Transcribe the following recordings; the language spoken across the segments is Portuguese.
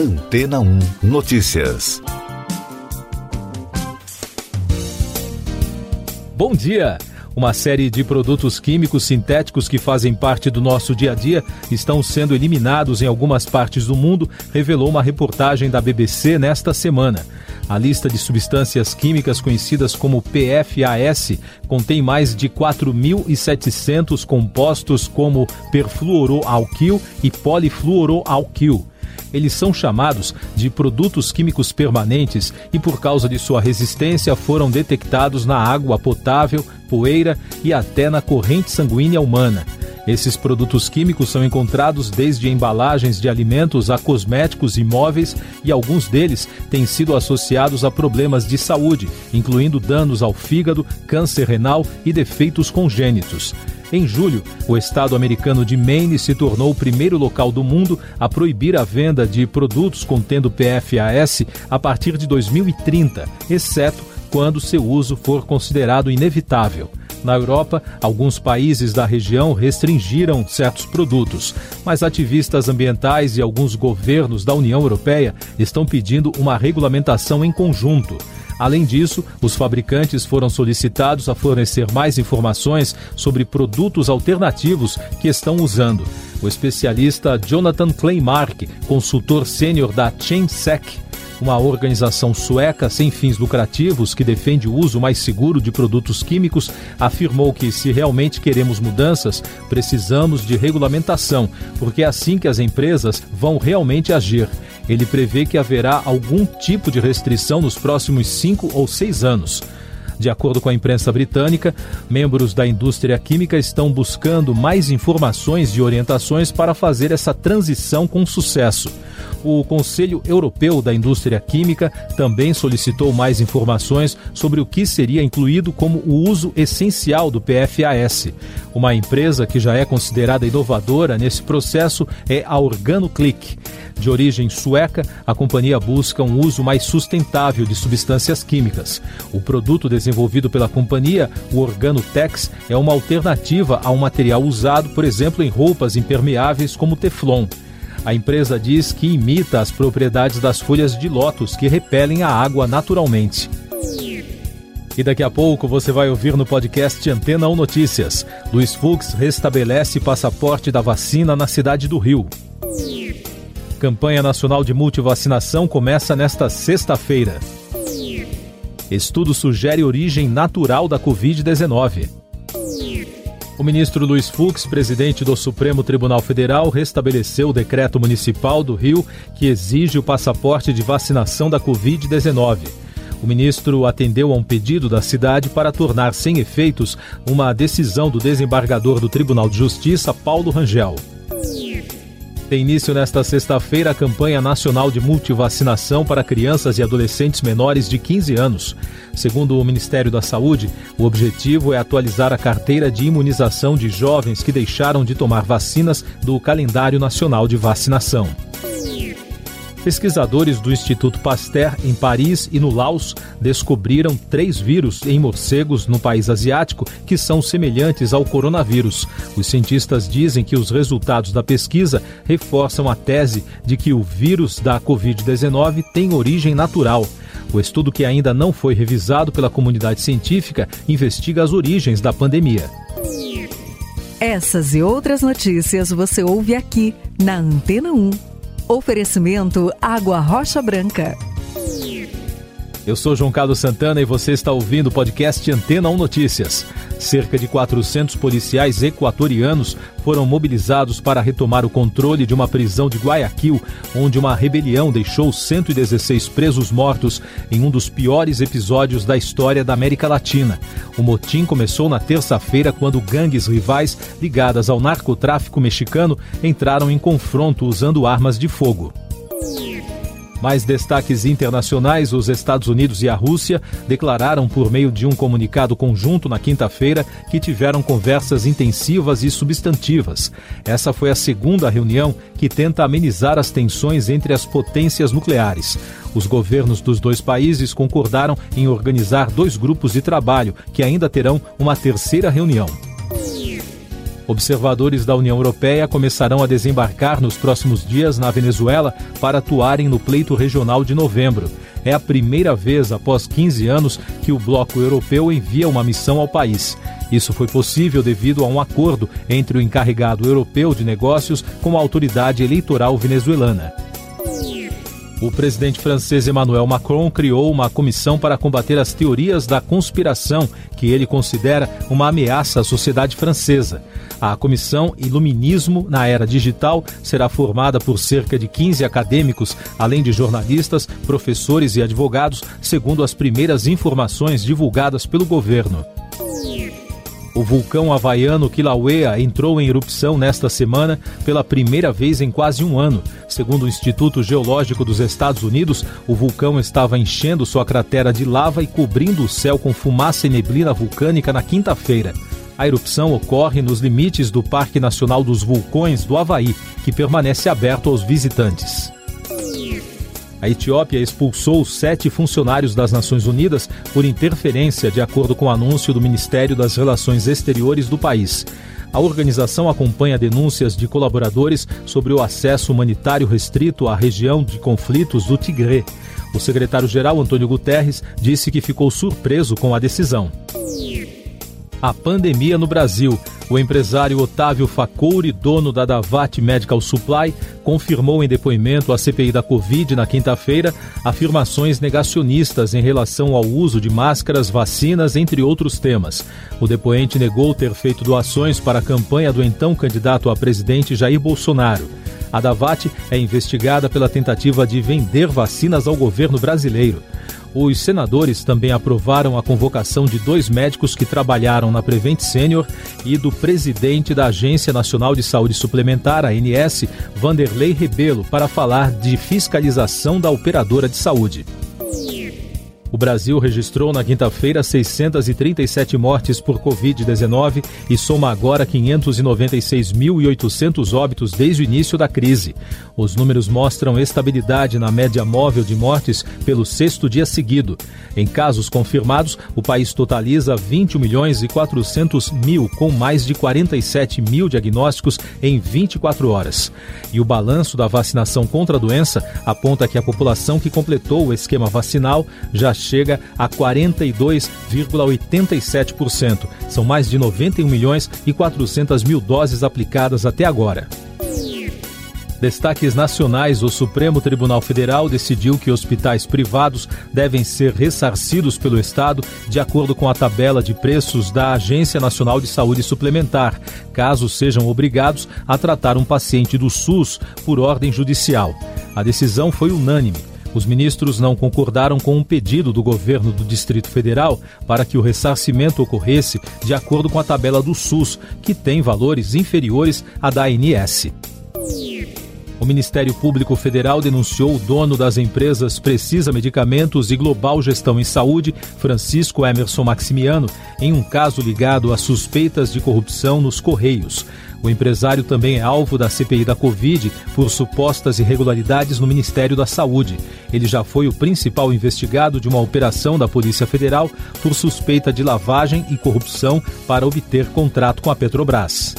Antena 1 Notícias. Bom dia! Uma série de produtos químicos sintéticos que fazem parte do nosso dia a dia estão sendo eliminados em algumas partes do mundo, revelou uma reportagem da BBC nesta semana. A lista de substâncias químicas conhecidas como PFAS contém mais de 4.700 compostos como perfluoroalquil e polifluoroalquil eles são chamados de produtos químicos permanentes e, por causa de sua resistência, foram detectados na água potável, poeira e até na corrente sanguínea humana. Esses produtos químicos são encontrados desde embalagens de alimentos a cosméticos e móveis e alguns deles têm sido associados a problemas de saúde, incluindo danos ao fígado, câncer renal e defeitos congênitos. Em julho, o estado americano de Maine se tornou o primeiro local do mundo a proibir a venda de produtos contendo PFAS a partir de 2030, exceto quando seu uso for considerado inevitável. Na Europa, alguns países da região restringiram certos produtos, mas ativistas ambientais e alguns governos da União Europeia estão pedindo uma regulamentação em conjunto. Além disso, os fabricantes foram solicitados a fornecer mais informações sobre produtos alternativos que estão usando. O especialista Jonathan Kleinmark, consultor sênior da ChainSec, uma organização sueca sem fins lucrativos que defende o uso mais seguro de produtos químicos, afirmou que se realmente queremos mudanças, precisamos de regulamentação, porque é assim que as empresas vão realmente agir. Ele prevê que haverá algum tipo de restrição nos próximos cinco ou seis anos. De acordo com a imprensa britânica, membros da indústria química estão buscando mais informações e orientações para fazer essa transição com sucesso. O Conselho Europeu da Indústria Química também solicitou mais informações sobre o que seria incluído como o uso essencial do PFAS. Uma empresa que já é considerada inovadora nesse processo é a OrganoClick. De origem sueca, a companhia busca um uso mais sustentável de substâncias químicas. O produto desenvolvido pela companhia, o Organotex, é uma alternativa a um material usado, por exemplo, em roupas impermeáveis como Teflon. A empresa diz que imita as propriedades das folhas de lótus que repelem a água naturalmente. E daqui a pouco você vai ouvir no podcast Antena 1 Notícias. Luiz Fux restabelece passaporte da vacina na cidade do Rio. Campanha Nacional de Multivacinação começa nesta sexta-feira. Estudo sugere origem natural da Covid-19. O ministro Luiz Fux, presidente do Supremo Tribunal Federal, restabeleceu o decreto municipal do Rio que exige o passaporte de vacinação da Covid-19. O ministro atendeu a um pedido da cidade para tornar sem efeitos uma decisão do desembargador do Tribunal de Justiça, Paulo Rangel. Tem início nesta sexta-feira a campanha nacional de multivacinação para crianças e adolescentes menores de 15 anos. Segundo o Ministério da Saúde, o objetivo é atualizar a carteira de imunização de jovens que deixaram de tomar vacinas do calendário nacional de vacinação. Pesquisadores do Instituto Pasteur, em Paris e no Laos, descobriram três vírus em morcegos no país asiático que são semelhantes ao coronavírus. Os cientistas dizem que os resultados da pesquisa reforçam a tese de que o vírus da Covid-19 tem origem natural. O estudo, que ainda não foi revisado pela comunidade científica, investiga as origens da pandemia. Essas e outras notícias você ouve aqui na Antena 1. Oferecimento Água Rocha Branca. Eu sou João Carlos Santana e você está ouvindo o podcast Antena 1 Notícias. Cerca de 400 policiais equatorianos foram mobilizados para retomar o controle de uma prisão de Guayaquil, onde uma rebelião deixou 116 presos mortos em um dos piores episódios da história da América Latina. O motim começou na terça-feira quando gangues rivais ligadas ao narcotráfico mexicano entraram em confronto usando armas de fogo. Mais destaques internacionais: os Estados Unidos e a Rússia declararam por meio de um comunicado conjunto na quinta-feira que tiveram conversas intensivas e substantivas. Essa foi a segunda reunião que tenta amenizar as tensões entre as potências nucleares. Os governos dos dois países concordaram em organizar dois grupos de trabalho que ainda terão uma terceira reunião. Observadores da União Europeia começarão a desembarcar nos próximos dias na Venezuela para atuarem no pleito regional de novembro. É a primeira vez após 15 anos que o bloco europeu envia uma missão ao país. Isso foi possível devido a um acordo entre o encarregado europeu de negócios com a autoridade eleitoral venezuelana. O presidente francês Emmanuel Macron criou uma comissão para combater as teorias da conspiração, que ele considera uma ameaça à sociedade francesa. A comissão Iluminismo na Era Digital será formada por cerca de 15 acadêmicos, além de jornalistas, professores e advogados, segundo as primeiras informações divulgadas pelo governo. O vulcão havaiano Kilauea entrou em erupção nesta semana pela primeira vez em quase um ano. Segundo o Instituto Geológico dos Estados Unidos, o vulcão estava enchendo sua cratera de lava e cobrindo o céu com fumaça e neblina vulcânica na quinta-feira. A erupção ocorre nos limites do Parque Nacional dos Vulcões do Havaí, que permanece aberto aos visitantes. A Etiópia expulsou sete funcionários das Nações Unidas por interferência, de acordo com o anúncio do Ministério das Relações Exteriores do país. A organização acompanha denúncias de colaboradores sobre o acesso humanitário restrito à região de conflitos do Tigré. O secretário-geral Antônio Guterres disse que ficou surpreso com a decisão. A pandemia no Brasil o empresário Otávio Facouri, dono da Davat Medical Supply, confirmou em depoimento à CPI da Covid na quinta-feira afirmações negacionistas em relação ao uso de máscaras, vacinas, entre outros temas. O depoente negou ter feito doações para a campanha do então candidato a presidente Jair Bolsonaro. A Davat é investigada pela tentativa de vender vacinas ao governo brasileiro. Os senadores também aprovaram a convocação de dois médicos que trabalharam na Prevent Senior e do presidente da Agência Nacional de Saúde Suplementar, ANS, Vanderlei Rebelo, para falar de fiscalização da operadora de saúde. O Brasil registrou na quinta-feira 637 mortes por Covid-19 e soma agora 596.800 óbitos desde o início da crise. Os números mostram estabilidade na média móvel de mortes pelo sexto dia seguido. Em casos confirmados, o país totaliza 20 milhões e 400 mil, com mais de 47 mil diagnósticos em 24 horas. E o balanço da vacinação contra a doença aponta que a população que completou o esquema vacinal já chega a 42,87%. São mais de 91 milhões e 400 mil doses aplicadas até agora. Destaques nacionais: o Supremo Tribunal Federal decidiu que hospitais privados devem ser ressarcidos pelo Estado de acordo com a tabela de preços da Agência Nacional de Saúde Suplementar, caso sejam obrigados a tratar um paciente do SUS por ordem judicial. A decisão foi unânime. Os ministros não concordaram com um pedido do governo do Distrito Federal para que o ressarcimento ocorresse de acordo com a tabela do SUS, que tem valores inferiores à da ANS. O Ministério Público Federal denunciou o dono das empresas Precisa Medicamentos e Global Gestão em Saúde, Francisco Emerson Maximiano, em um caso ligado a suspeitas de corrupção nos Correios. O empresário também é alvo da CPI da Covid por supostas irregularidades no Ministério da Saúde. Ele já foi o principal investigado de uma operação da Polícia Federal por suspeita de lavagem e corrupção para obter contrato com a Petrobras.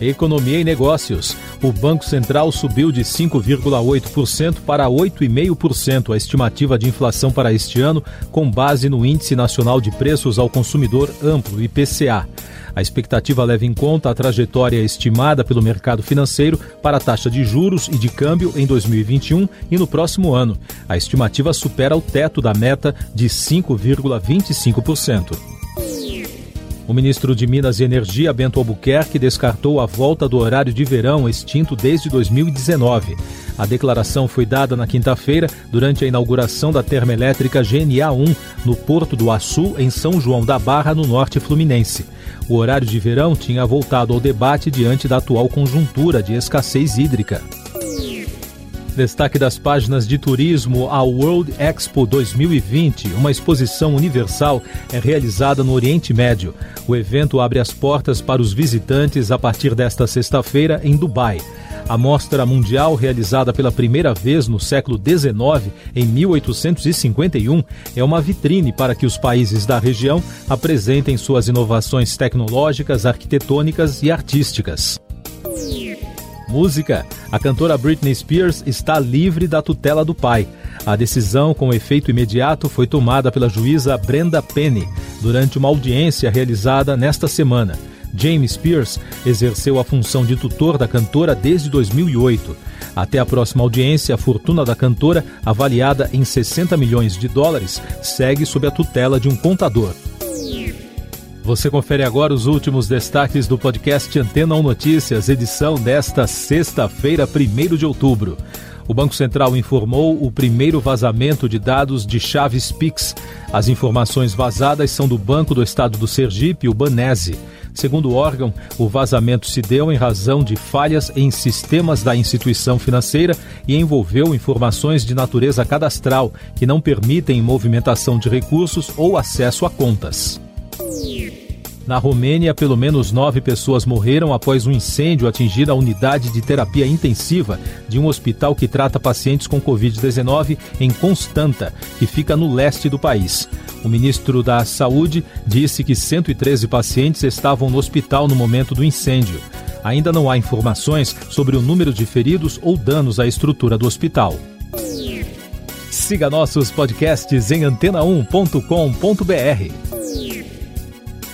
Economia e Negócios. O Banco Central subiu de 5,8% para 8,5% a estimativa de inflação para este ano, com base no Índice Nacional de Preços ao Consumidor Amplo, IPCA. A expectativa leva em conta a trajetória estimada pelo mercado financeiro para a taxa de juros e de câmbio em 2021 e no próximo ano. A estimativa supera o teto da meta de 5,25%. O ministro de Minas e Energia, Bento Albuquerque, descartou a volta do horário de verão extinto desde 2019. A declaração foi dada na quinta-feira durante a inauguração da termoelétrica GNA 1 no Porto do Açu, em São João da Barra, no norte fluminense. O horário de verão tinha voltado ao debate diante da atual conjuntura de escassez hídrica. Destaque das páginas de turismo a World Expo 2020, uma exposição universal, é realizada no Oriente Médio. O evento abre as portas para os visitantes a partir desta sexta-feira em Dubai. A mostra mundial, realizada pela primeira vez no século XIX, em 1851, é uma vitrine para que os países da região apresentem suas inovações tecnológicas, arquitetônicas e artísticas. Música: a cantora Britney Spears está livre da tutela do pai. A decisão, com efeito imediato, foi tomada pela juíza Brenda Penny durante uma audiência realizada nesta semana. James Spears exerceu a função de tutor da cantora desde 2008. Até a próxima audiência, a fortuna da cantora, avaliada em 60 milhões de dólares, segue sob a tutela de um contador. Você confere agora os últimos destaques do podcast Antena 1 Notícias, edição desta sexta-feira, 1 de outubro. O Banco Central informou o primeiro vazamento de dados de chaves Pix. As informações vazadas são do Banco do Estado do Sergipe, o Banese. Segundo o órgão, o vazamento se deu em razão de falhas em sistemas da instituição financeira e envolveu informações de natureza cadastral que não permitem movimentação de recursos ou acesso a contas. Na Romênia, pelo menos nove pessoas morreram após um incêndio atingir a unidade de terapia intensiva de um hospital que trata pacientes com Covid-19 em Constanta, que fica no leste do país. O ministro da Saúde disse que 113 pacientes estavam no hospital no momento do incêndio. Ainda não há informações sobre o número de feridos ou danos à estrutura do hospital. Siga nossos podcasts em antena1.com.br.